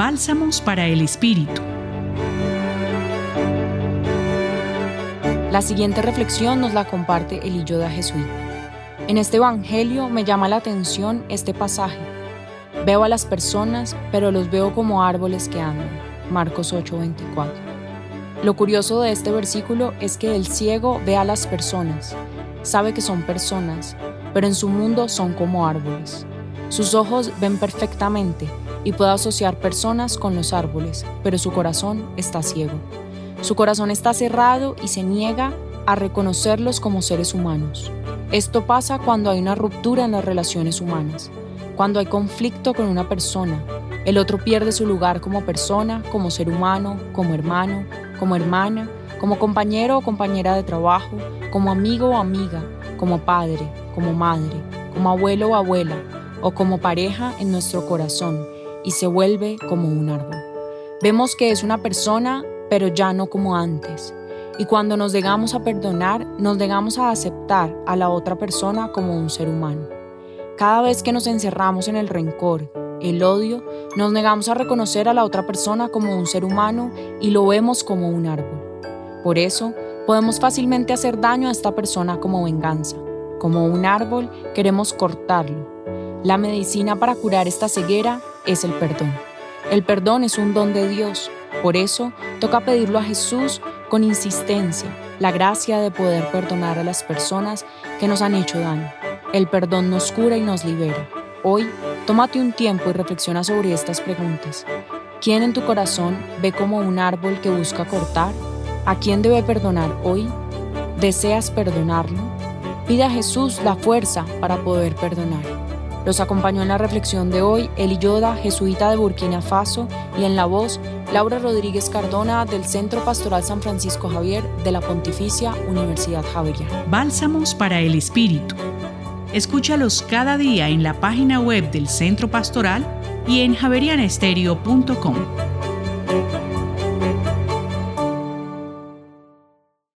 Bálsamos para el Espíritu. La siguiente reflexión nos la comparte el Yoda jesuita. En este Evangelio me llama la atención este pasaje. Veo a las personas, pero los veo como árboles que andan. Marcos 8:24. Lo curioso de este versículo es que el ciego ve a las personas, sabe que son personas, pero en su mundo son como árboles. Sus ojos ven perfectamente y puede asociar personas con los árboles, pero su corazón está ciego. Su corazón está cerrado y se niega a reconocerlos como seres humanos. Esto pasa cuando hay una ruptura en las relaciones humanas, cuando hay conflicto con una persona. El otro pierde su lugar como persona, como ser humano, como hermano, como hermana, como compañero o compañera de trabajo, como amigo o amiga, como padre, como madre, como abuelo o abuela, o como pareja en nuestro corazón, y se vuelve como un árbol. Vemos que es una persona, pero ya no como antes. Y cuando nos negamos a perdonar, nos negamos a aceptar a la otra persona como un ser humano. Cada vez que nos encerramos en el rencor, el odio, nos negamos a reconocer a la otra persona como un ser humano y lo vemos como un árbol. Por eso, podemos fácilmente hacer daño a esta persona como venganza. Como un árbol, queremos cortarlo. La medicina para curar esta ceguera es el perdón. El perdón es un don de Dios. Por eso, toca pedirlo a Jesús con insistencia, la gracia de poder perdonar a las personas que nos han hecho daño. El perdón nos cura y nos libera. Hoy, tómate un tiempo y reflexiona sobre estas preguntas. ¿Quién en tu corazón ve como un árbol que busca cortar? ¿A quién debe perdonar hoy? ¿Deseas perdonarlo? Pide a Jesús la fuerza para poder perdonar. Los acompañó en la reflexión de hoy Eli Yoda, jesuita de Burkina Faso, y en la voz Laura Rodríguez Cardona del Centro Pastoral San Francisco Javier de la Pontificia Universidad Javeriana. Bálsamos para el Espíritu. Escúchalos cada día en la página web del Centro Pastoral y en javerianestereo.com.